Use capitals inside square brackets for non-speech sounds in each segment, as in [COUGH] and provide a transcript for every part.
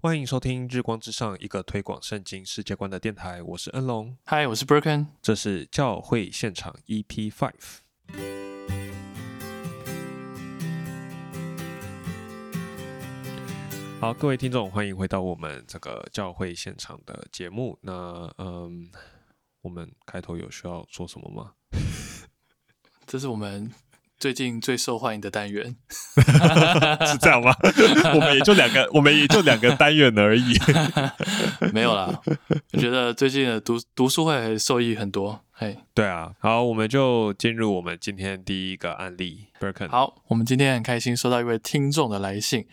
欢迎收听《日光之上》，一个推广圣经世界观的电台。我是恩龙，嗨，我是 Broken，。这是教会现场 EP Five。好，各位听众，欢迎回到我们这个教会现场的节目。那，嗯，我们开头有需要说什么吗？[LAUGHS] 这是我们最近最受欢迎的单元，[LAUGHS] 是这样吗？[LAUGHS] 我们也就两个，我们也就两个单元而已。[LAUGHS] 没有啦，我觉得最近的读读书会受益很多。嘿，对啊，好，我们就进入我们今天第一个案例。Birken，好，我们今天很开心收到一位听众的来信，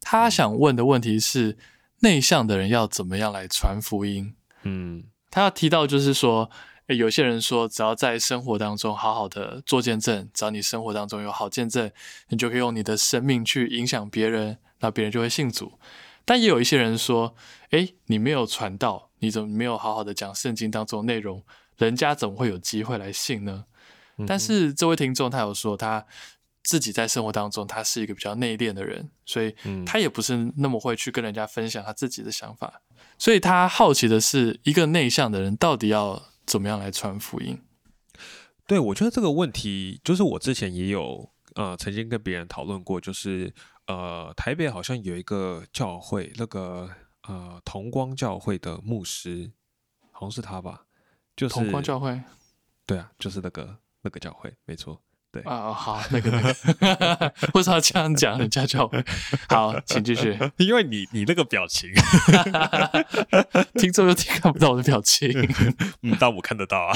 他想问的问题是：内向的人要怎么样来传福音？嗯他要提到就是说，诶有些人说，只要在生活当中好好的做见证，只要你生活当中有好见证，你就可以用你的生命去影响别人，那别人就会信主。但也有一些人说，诶，你没有传道，你怎么没有好好的讲圣经当中的内容，人家怎么会有机会来信呢？但是这位听众他有说，他自己在生活当中他是一个比较内敛的人，所以嗯他也不是那么会去跟人家分享他自己的想法。所以他好奇的是，一个内向的人到底要怎么样来传福音？对，我觉得这个问题就是我之前也有呃曾经跟别人讨论过，就是呃台北好像有一个教会，那个呃同光教会的牧师，好像是他吧，就是同光教会对啊，就是那个那个教会，没错。啊，好，那个那个，为什么要这样讲人家教会？好，请继续。因为你你那个表情，[LAUGHS] 听众又听看不到我的表情。[LAUGHS] 嗯，但我看得到啊。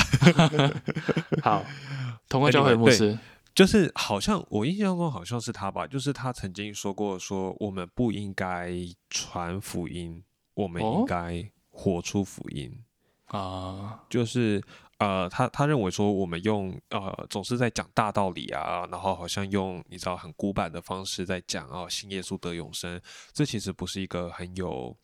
好，[LAUGHS] 同光教会牧师，就是好像我印象中好像是他吧，就是他曾经说过，说我们不应该传福音，我们哦应该活出福音。啊，就是呃，他他认为说我们用呃总是在讲大道理啊，然后好像用你知道很古板的方式在讲哦，信耶稣得永生，这其实不是一个很有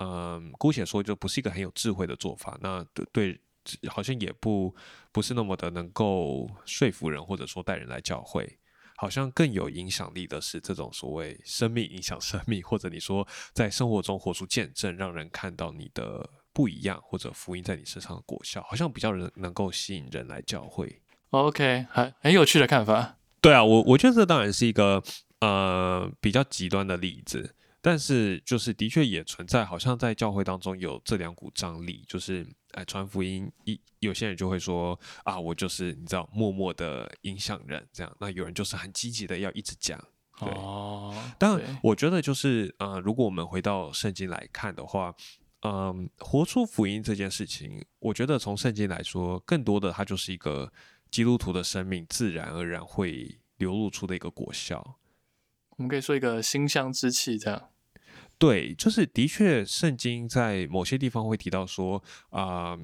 嗯、姑且说就不是一个很有智慧的做法。那对对，好像也不不是那么的能够说服人，或者说带人来教会。好像更有影响力的是这种所谓生命影响生命，或者你说在生活中活出见证，让人看到你的不一样，或者福音在你身上的果效，好像比较能能够吸引人来教会。OK，很很有趣的看法。对啊，我我觉得这当然是一个呃比较极端的例子，但是就是的确也存在，好像在教会当中有这两股张力，就是哎传福音，一有些人就会说啊，我就是你知道默默的影响人这样，那有人就是很积极的要一直讲。对哦，对当然，我觉得就是呃，如果我们回到圣经来看的话，嗯，活出福音这件事情，我觉得从圣经来说，更多的它就是一个基督徒的生命自然而然会流露出的一个果效。我们可以说一个馨香之气，这样。对，就是的确，圣经在某些地方会提到说，啊、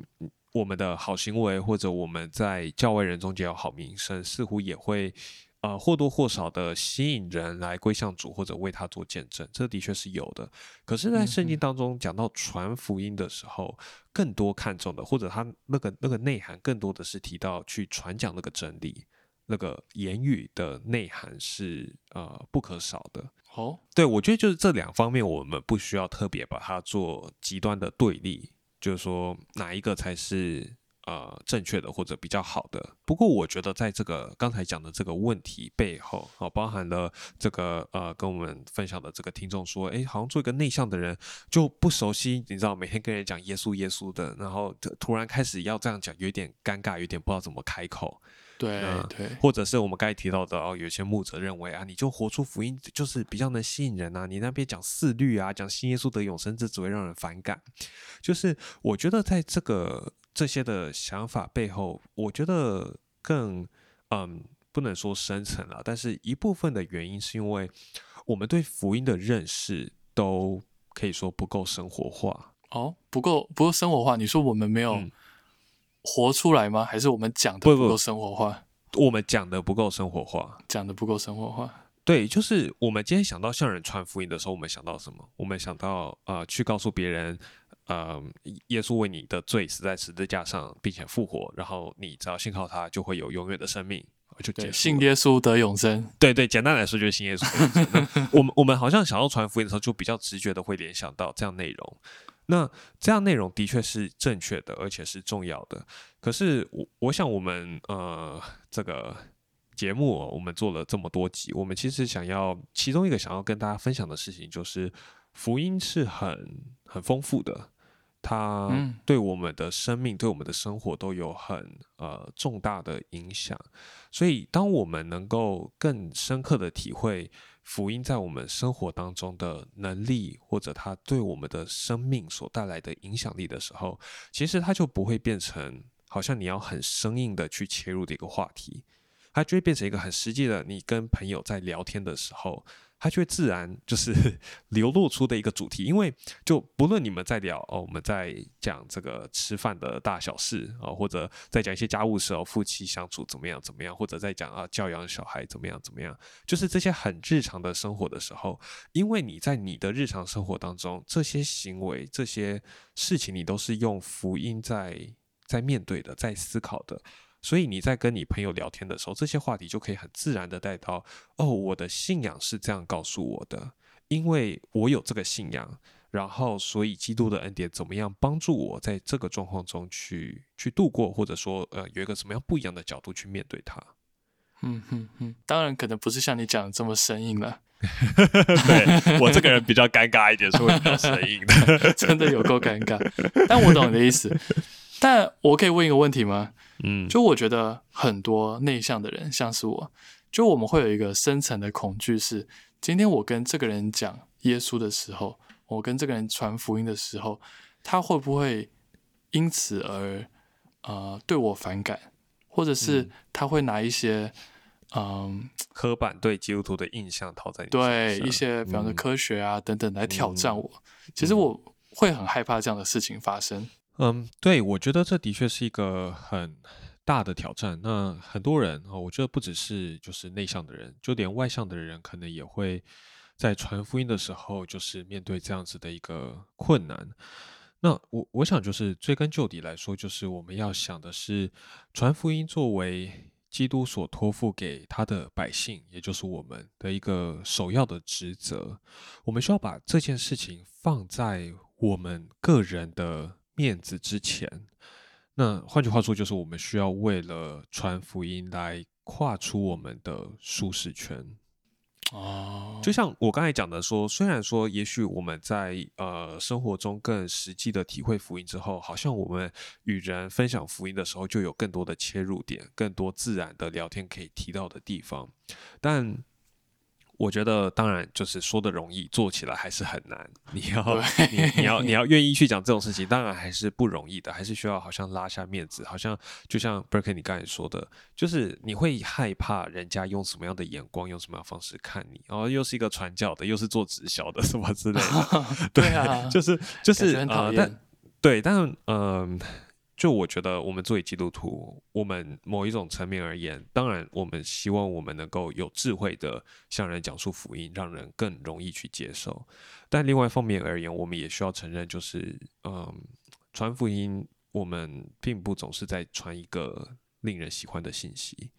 我们的好行为或者我们在教外人中间有好名声，似乎也会呃或多或少的吸引人来归向主或者为他做见证，这的确是有的。可是，在圣经当中讲到传福音的时候，更多看重的，或者他那个那个内涵，更多的是提到去传讲那个真理，那个言语的内涵是呃不可少的。哦，对，我觉得就是这两方面，我们不需要特别把它做极端的对立，就是说哪一个才是呃正确的或者比较好的。不过，我觉得在这个刚才讲的这个问题背后，哦，包含了这个呃跟我们分享的这个听众说，诶，好像做一个内向的人就不熟悉，你知道每天跟人讲耶稣耶稣的，然后突然开始要这样讲，有点尴尬，有点不知道怎么开口。对嗯对，或者是我们刚才提到的哦，有些牧者认为啊，你就活出福音，就是比较能吸引人啊。你那边讲四律啊，讲新耶稣得永生，这只会让人反感。就是我觉得在这个这些的想法背后，我觉得更嗯，不能说深层了，但是一部分的原因是因为我们对福音的认识都可以说不够生活化。哦，不够不够生活化。你说我们没有嗯活出来吗？还是我们讲的不够生活化？我们讲的不够生活化，讲的不够生活化？对，就是我们今天想到向人传福音的时候，我们想到什么？我们想到呃，去告诉别人，呃，耶稣为你的罪死在十字架上，并且复活，然后你只要信靠他，就会有永远的生命。就结束。信耶稣得永生。对对，简单来说就是信耶稣得永生。[LAUGHS] 我们我们好像想要传福音的时候，就比较直觉的会联想到这样内容。那这样内容的确是正确的，而且是重要的。可是我我想我们呃这个节目我们做了这么多集，我们其实想要其中一个想要跟大家分享的事情，就是福音是很很丰富的，它嗯对我们的生命、对我们的生活都有很呃重大的影响。所以，当我们能够更深刻的体会福音在我们生活当中的能力，或者它对我们的生命所带来的影响力的时候，其实它就不会变成好像你要很生硬的去切入的一个话题，它就会变成一个很实际的，你跟朋友在聊天的时候。它却自然就是 [LAUGHS] 流露出的一个主题，因为就不论你们在聊哦，我们在讲这个吃饭的大小事啊、哦，或者在讲一些家务事哦，夫妻相处怎么样怎么样，或者在讲啊教养小孩怎么样怎么样，就是这些很日常的生活的时候，因为你在你的日常生活当中，这些行为、这些事情，你都是用福音在在面对的，在思考的。所以你在跟你朋友聊天的时候，这些话题就可以很自然的带到哦，我的信仰是这样告诉我的，因为我有这个信仰，然后所以基督的恩典怎么样帮助我在这个状况中去去度过，或者说呃有一个什么样不一样的角度去面对它。嗯哼哼，当然可能不是像你讲的这么生硬了，[LAUGHS] 对我这个人比较尴尬一点，是会比较生硬的。[LAUGHS] 真的有够尴尬。但我懂你的意思。但我可以问一个问题吗？嗯，就我觉得很多内向的人，像是我，就我们会有一个深层的恐惧是，今天我跟这个人讲耶稣的时候，我跟这个人传福音的时候，他会不会因此而呃对我反感，或者是嗯他会拿一些嗯、刻板对基督徒的印象套在你对一些比方说嗯科学啊等等来挑战嗯我？其实我会很害怕这样的事情发生。嗯，对，我觉得这的确是一个很大的挑战。那很多人啊、哦，我觉得不只是就是内向的人，就连外向的人，可能也会在传福音的时候，就是面对这样子的一个困难。那我我想就是追根究底来说，就是我们要想的是，传福音作为基督所托付给他的百姓，也就是我们的一个首要的职责。我们需要把这件事情放在我们个人的面子之前。那换句话说，就是我们需要为了传福音来跨出我们的舒适圈。哦，就像我刚才讲的说，虽然说也许我们在呃生活中更实际的体会福音之后，好像我们与人分享福音的时候，就有更多的切入点，更多自然的聊天可以提到的地方，但。我觉得，当然就是说的容易，做起来还是很难。你要对你你要你要愿意去讲这种事情，当然还是不容易的，还是需要好像拉下面子，好像就像 b e r k e 你刚才说的，就是你会害怕人家用什么样的眼光，用什么样的方式看你，然后又是一个传教的，又是做直销的，[LAUGHS] 什么之类的，[LAUGHS] 对啊，就是就是感觉很讨呃，但对，但嗯、呃就我觉得，我们作为基督徒，我们某一种层面而言，当然，我们希望我们能够有智慧的向人讲述福音，让人更容易去接受。但另外一方面而言，我们也需要承认，就是嗯，传福音，我们并不总是在传一个令人喜欢的信息。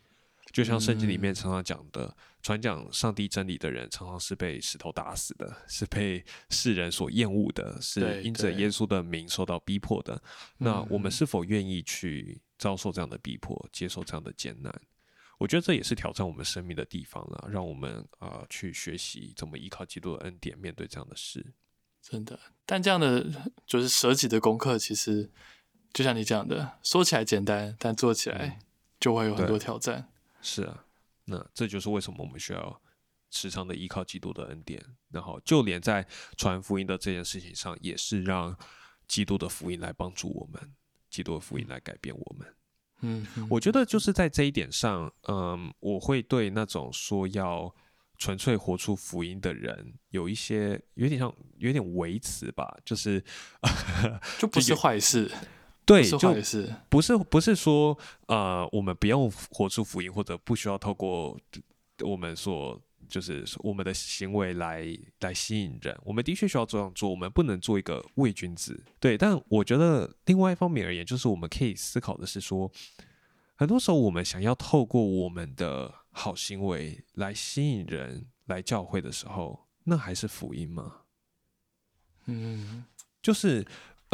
就像圣经里面嗯常常讲的，传讲上帝真理的人，常常是被石头打死的，是被世人所厌恶的，是因着耶稣的名受到逼迫的。那我们嗯是否愿意去遭受这样的逼迫，接受这样的艰难？我觉得这也是挑战我们生命的地方了，让我们啊、呃去学习怎么依靠基督的恩典面对这样的事。真的，但这样的就是舍己的功课，其实就像你讲的，说起来简单，但做起来就会有很多挑战。是啊，那这就是为什么我们需要时常的依靠基督的恩典，然后就连在传福音的这件事情上，也是让基督的福音来帮助我们，基督的福音来改变我们。嗯，嗯我觉得就是在这一点上，嗯，我会对那种说要纯粹活出福音的人有一些有点像有点维持吧，就是 [LAUGHS] 就不是坏事，对，就。不是不是说呃，我们不用活出福音，或者不需要透过我们所就是我们的行为来来吸引人。我们的确需要这样做，我们不能做一个伪君子。对，但我觉得另外一方面而言，就是我们可以思考的是说，很多时候我们想要透过我们的好行为来吸引人来教会的时候，那还是福音吗？嗯，就是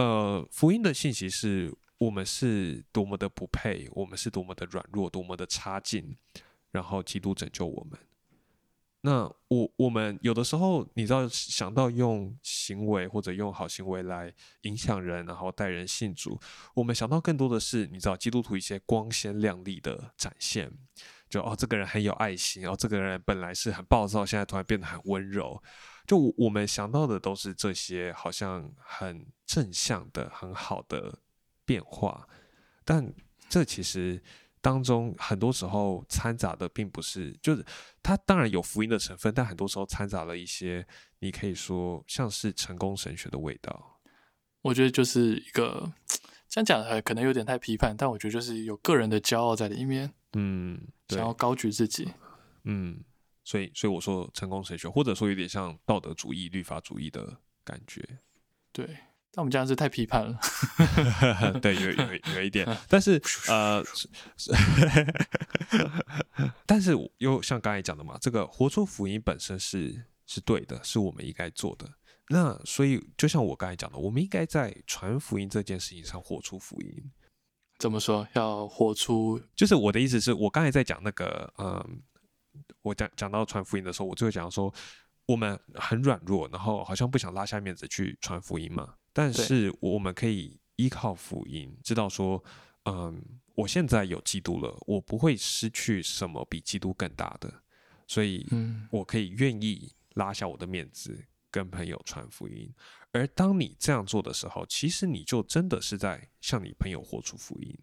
呃，福音的信息是我们是多么的不配，我们是多么的软弱，多么的差劲，然后基督拯救我们。那我我们有的时候，你知道，想到用行为或者用好行为来影响人，然后带人信主，我们想到更多的是，你知道，基督徒一些光鲜亮丽的展现，就哦，这个人很有爱心，哦，这个人本来是很暴躁，现在突然变得很温柔，就我们想到的都是这些好像很正向的、很好的变化，但这其实。当中很多时候掺杂的并不是，就是它当然有福音的成分，但很多时候掺杂了一些你可以说像是成功神学的味道。我觉得就是一个这样讲可能有点太批判，但我觉得就是有个人的骄傲在里面，嗯，想要高举自己，嗯，所以所以我说成功神学，或者说有点像道德主义、律法主义的感觉，对。但我们这样是太批判了，[LAUGHS] 对，有有有一点，[LAUGHS] 但是呃，但是又像刚才讲的嘛，这个活出福音本身是是对的，是我们应该做的。那所以就像我刚才讲的，我们应该在传福音这件事情上活出福音。怎么说？要活出？就是我的意思是我刚才在讲那个，嗯，我讲讲到传福音的时候，我就会讲说，我们很软弱，然后好像不想拉下面子去传福音嘛。但是我们可以依靠福音，知道说，嗯，我现在有基督了，我不会失去什么比基督更大的，所以，我可以愿意拉下我的面子跟朋友传福音。而当你这样做的时候，其实你就真的是在向你朋友活出福音，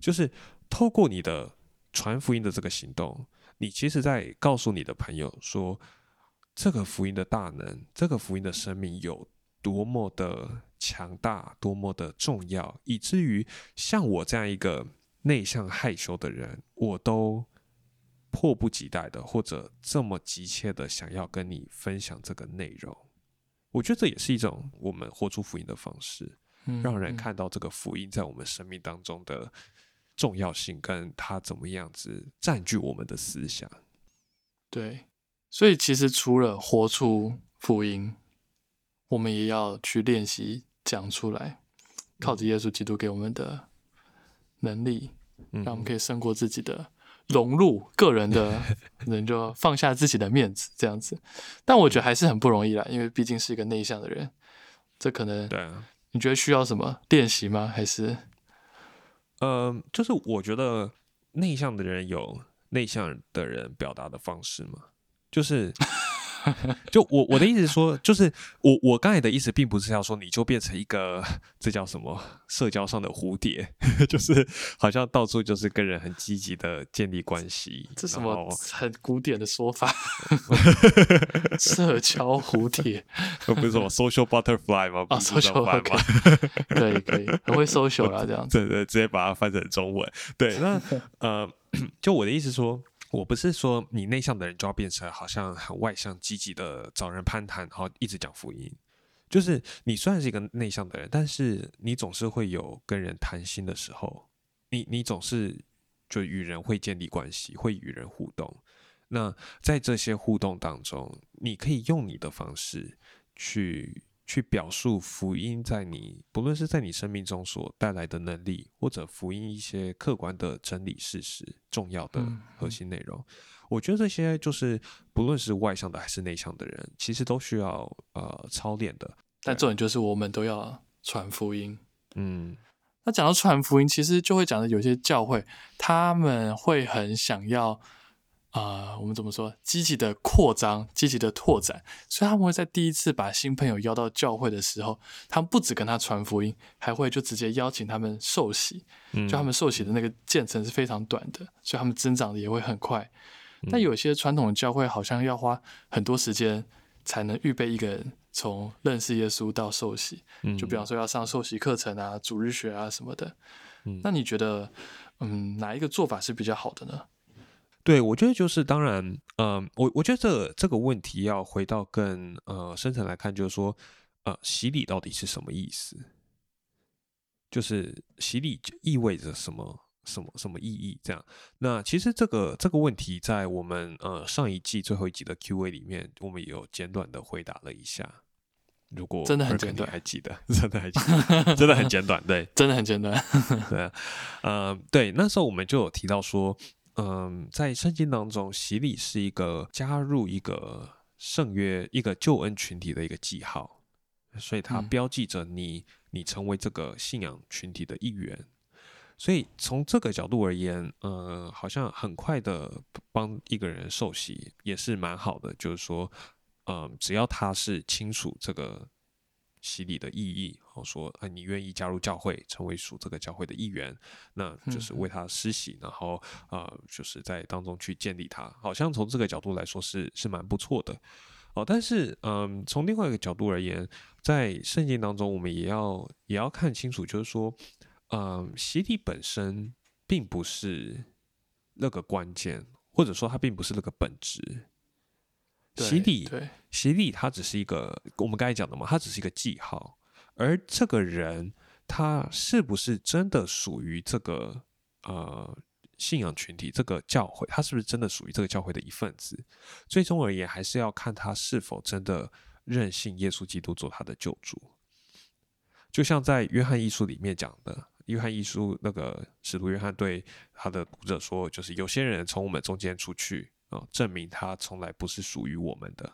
就是透过你的传福音的这个行动，你其实在告诉你的朋友说，这个福音的大能，这个福音的生命有。多么的强大，多么的重要，以至于像我这样一个内向害羞的人，我都迫不及待的，或者这么急切的想要跟你分享这个内容。我觉得这也是一种我们活出福音的方式，让人看到这个福音在我们生命当中的重要性，跟它怎么样子占据我们的思想。对，所以其实除了活出福音。我们也要去练习讲出来，靠着耶稣基督给我们的能力，让我们可以胜过自己的融入个人的 [LAUGHS] 人，就放下自己的面子这样子。但我觉得还是很不容易啦，因为毕竟是一个内向的人，这可能对啊？你觉得需要什么练习吗？还是嗯，就是我觉得内向的人有内向的人表达的方式嘛，就是。[LAUGHS] 就我我的意思是说，就是我我刚才的意思，并不是要说你就变成一个这叫什么社交上的蝴蝶，[LAUGHS] 就是好像到处就是跟人很积极的建立关系。这什么很古典的说法？[LAUGHS] 社交蝴蝶，不是什么 social butterfly 吗？啊，social 吗？可以可以，很会 social 啦，这样子。对对，直接把它翻成中文。对，那呃，[COUGHS] 就我的意思说。我不是说你内向的人就要变成好像很外向、积极的找人攀谈，然后一直讲福音。就是你虽然是一个内向的人，但是你总是会有跟人谈心的时候。你你总是就与人会建立关系，会与人互动。那在这些互动当中，你可以用你的方式去。去表述福音在你不论是在你生命中所带来的能力，或者福音一些客观的真理事实、重要的核心内容，我觉得这些就是不论是外向的还是内向的人，其实都需要呃操练的。但重点就是我们都要传福音。嗯，那讲到传福音，其实就会讲的有些教会他们会很想要。啊，我们怎么说？积极的扩张，积极的拓展，所以他们会在第一次把新朋友邀到教会的时候，他们不止跟他传福音，还会就直接邀请他们受洗。就他们受洗的那个渐层是非常短的，所以他们增长的也会很快。但有些传统的教会好像要花很多时间才能预备一个人从认识耶稣到受洗。就比方说要上受洗课程啊、主日学啊什么的。那你觉得，嗯，哪一个做法是比较好的呢？对，我觉得就是当然，嗯，我我觉得这这个问题要回到更呃深层来看，就是说，呃，洗礼到底是什么意思？就是洗礼意味着什么什么什么意义？这样，那其实这个这个问题在我们呃上一季最后一集的 Q&A 里面，我们也有简短的回答了一下。如果真的很简短还记得，[LAUGHS] 真的还记得，[LAUGHS] 真的很简短，对。真的很简短。[LAUGHS] 对啊，呃，对，那时候我们就有提到说，嗯，在圣经当中，洗礼是一个加入一个圣约、一个救恩群体的一个记号，所以它嗯标记着你，你成为这个信仰群体的一员。所以从这个角度而言，呃，好像很快的帮一个人受洗也是蛮好的，就是说，嗯、只要他是清楚这个洗礼的意义，好说，啊，你愿意加入教会，成为属这个教会的一员，那就是为他施洗，然后呃，就是在当中去建立他，好像从这个角度来说是是蛮不错的。哦，但是嗯，从另外一个角度而言，在圣经当中，我们也要也要看清楚，就是说，嗯，洗礼本身并不是那个关键，或者说它并不是那个本质。对洗礼对，洗礼它只是一个我们刚才讲的嘛，它只是一个记号，而这个人他是不是真的属于这个呃信仰群体、这个教会，他是不是真的属于这个教会的一份子？最终而言，还是要看他是否真的认信耶稣基督做他的救主。就像在约翰一书里面讲的，约翰一书那个使徒约翰对他的读者说，就是有些人从我们中间出去啊、证明他从来不是属于我们的。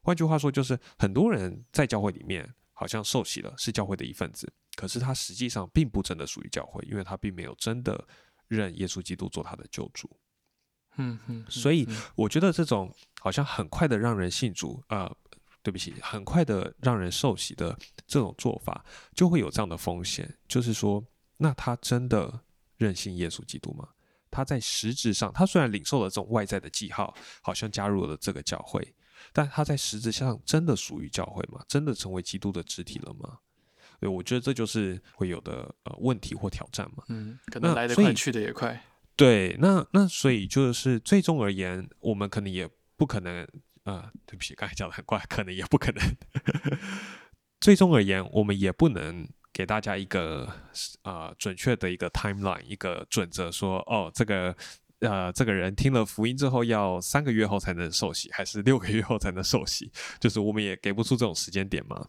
换句话说，就是很多人在教会里面好像受洗了，是教会的一份子，可是他实际上并不真的属于教会，因为他并没有真的认耶稣基督做他的救主。嗯嗯，所以嗯我觉得这种好像很快的让人信主，呃，对不起，很快的让人受洗的这种做法，就会有这样的风险，就是说，那他真的认信耶稣基督吗？他在实质上，他虽然领受了这种外在的记号，好像加入了这个教会，但他在实质上真的属于教会吗？真的成为基督的肢体了吗？对，我觉得这就是会有的呃问题或挑战嘛。嗯，可能来得快，去得也快。对，那那所以就是最终而言，我们可能也不可能，呃，对不起，刚才讲的很怪，可能也不可能。[LAUGHS] 最终而言，我们也不能给大家一个呃准确的一个 timeline，一个准则说，哦，这个呃这个人听了福音之后要三个月后才能受洗，还是六个月后才能受洗，[LAUGHS] 就是我们也给不出这种时间点嘛。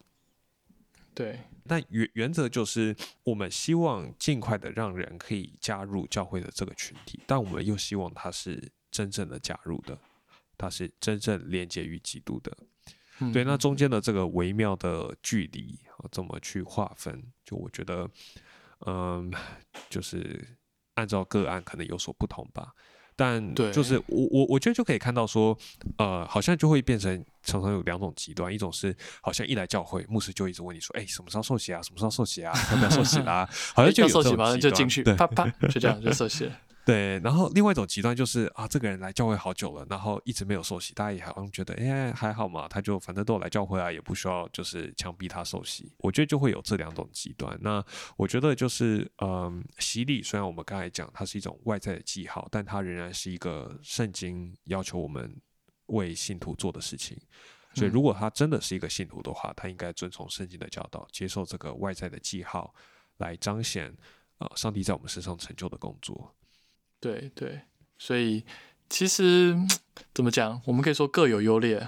对，那原原则就是，我们希望尽快的让人可以加入教会的这个群体，但我们又希望他是真正的加入的，他是真正连接于基督的。嗯对，那中间的这个微妙的距离啊，怎么去划分？就我觉得，嗯，就是按照个案可能有所不同吧。但对就是我我我觉得就可以看到说，呃，好像就会变成常常有两种极端，一种是好像一来教会，牧师就一直问你说，哎、什么时候受洗啊？什么时候受洗啊？要不要受洗啦、[LAUGHS] 好像就有这种要受洗马上极端就进去，对啪啪，就这样就受洗了。对，然后另外一种极端就是啊，这个人来教会好久了，然后一直没有受洗，大家也好像觉得，哎，还好嘛，他就反正都有来教会啊，也不需要就是强逼他受洗。我觉得就会有这两种极端。那我觉得就是，嗯，洗礼虽然我们刚才讲它是一种外在的记号，但它仍然是一个圣经要求我们为信徒做的事情。所以，嗯如果他真的是一个信徒的话，他应该遵从圣经的教导，接受这个外在的记号，来彰显呃上帝在我们身上成就的工作。对对，所以其实怎么讲，我们可以说各有优劣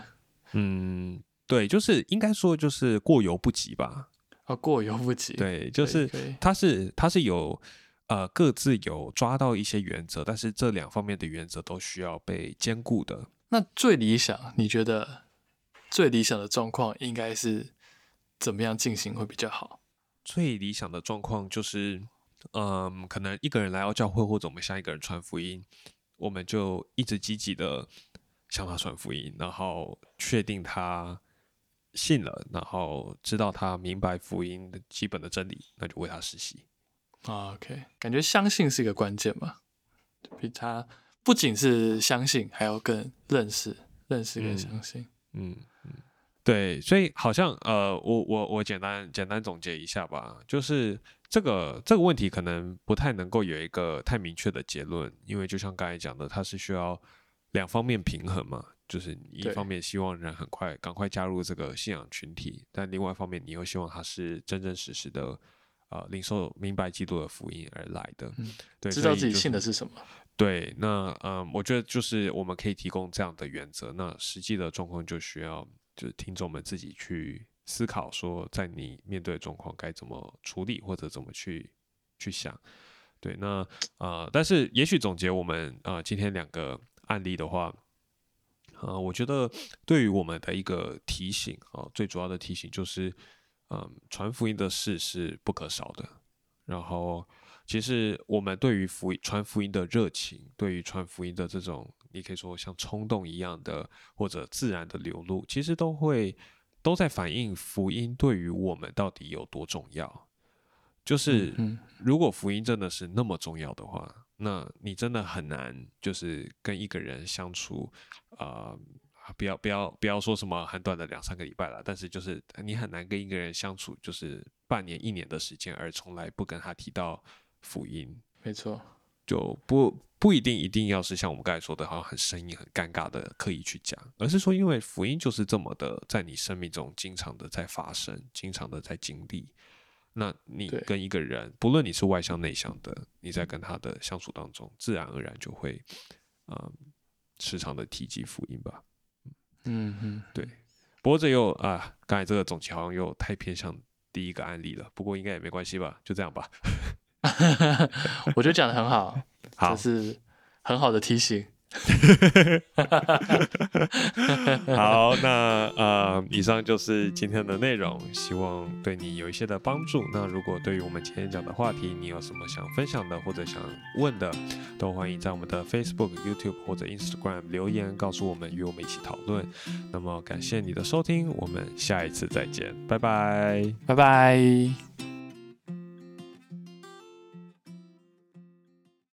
嗯，对，就是应该说就是过犹不及吧。啊，过犹不及。对，就是可以可以它是它是有呃各自有抓到一些原则，但是这两方面的原则都需要被兼顾的。那最理想，你觉得最理想的状况应该是怎么样进行会比较好？最理想的状况就是，嗯，可能一个人来到教会，或者我们向一个人传福音，我们就一直积极的向他传福音，然后确定他信了，然后知道他明白福音的基本的真理，那就为他实习。啊，OK，感觉相信是一个关键嘛，比他不仅是相信，还要更认识、认识跟嗯相信。嗯嗯，对，所以好像呃，我我我简单简单总结一下吧，就是这个这个问题可能不太能够有一个太明确的结论，因为就像刚才讲的，它是需要两方面平衡嘛，就是一方面希望人很快赶快加入这个信仰群体，但另外一方面你又希望他是真真实实的呃领受明白基督的福音而来的。对，知道自己信的是什么。对，那嗯，我觉得就是我们可以提供这样的原则。那实际的状况就需要就是听众们自己去思考，说在你面对的状况该怎么处理，或者怎么去去想。对，那呃，但是也许总结我们呃今天两个案例的话，呃，我觉得对于我们的一个提醒啊、最主要的提醒就是，嗯，传福音的事是不可少的。然后，其实我们对于福音传福音的热情，对于传福音的这种，你可以说像冲动一样的，或者自然的流露，其实都会都在反映福音对于我们到底有多重要。就是嗯如果福音真的是那么重要的话，那你真的很难就是跟一个人相处，呃，不要不要不要说什么很短的两三个礼拜了，但是就是你很难跟一个人相处，就是半年一年的时间，而从来不跟他提到福音，没错，就不不一定一定要是像我们刚才说的，好像很生硬、很尴尬的刻意去讲，而是说，因为福音就是这么的在你生命中经常的在发生，经常的在经历。那你跟一个人，不论你是外向内向的，你在跟他的相处当中，自然而然就会，嗯，时常的提及福音吧。嗯嗯，不过这又啊，刚才这个总结好像又太偏向第一个案例了，不过应该也没关系吧，就这样吧。[LAUGHS] 我觉得讲的很好，好这是很好的提醒。[LAUGHS] 好，那呃，以上就是今天的内容，希望对你有一些的帮助。那如果对于我们今天讲的话题，你有什么想分享的或者想问的，都欢迎在我们的 Facebook、YouTube 或者 Instagram 留言告诉我们，与我们一起讨论。那么感谢你的收听，我们下一次再见，拜拜。拜拜。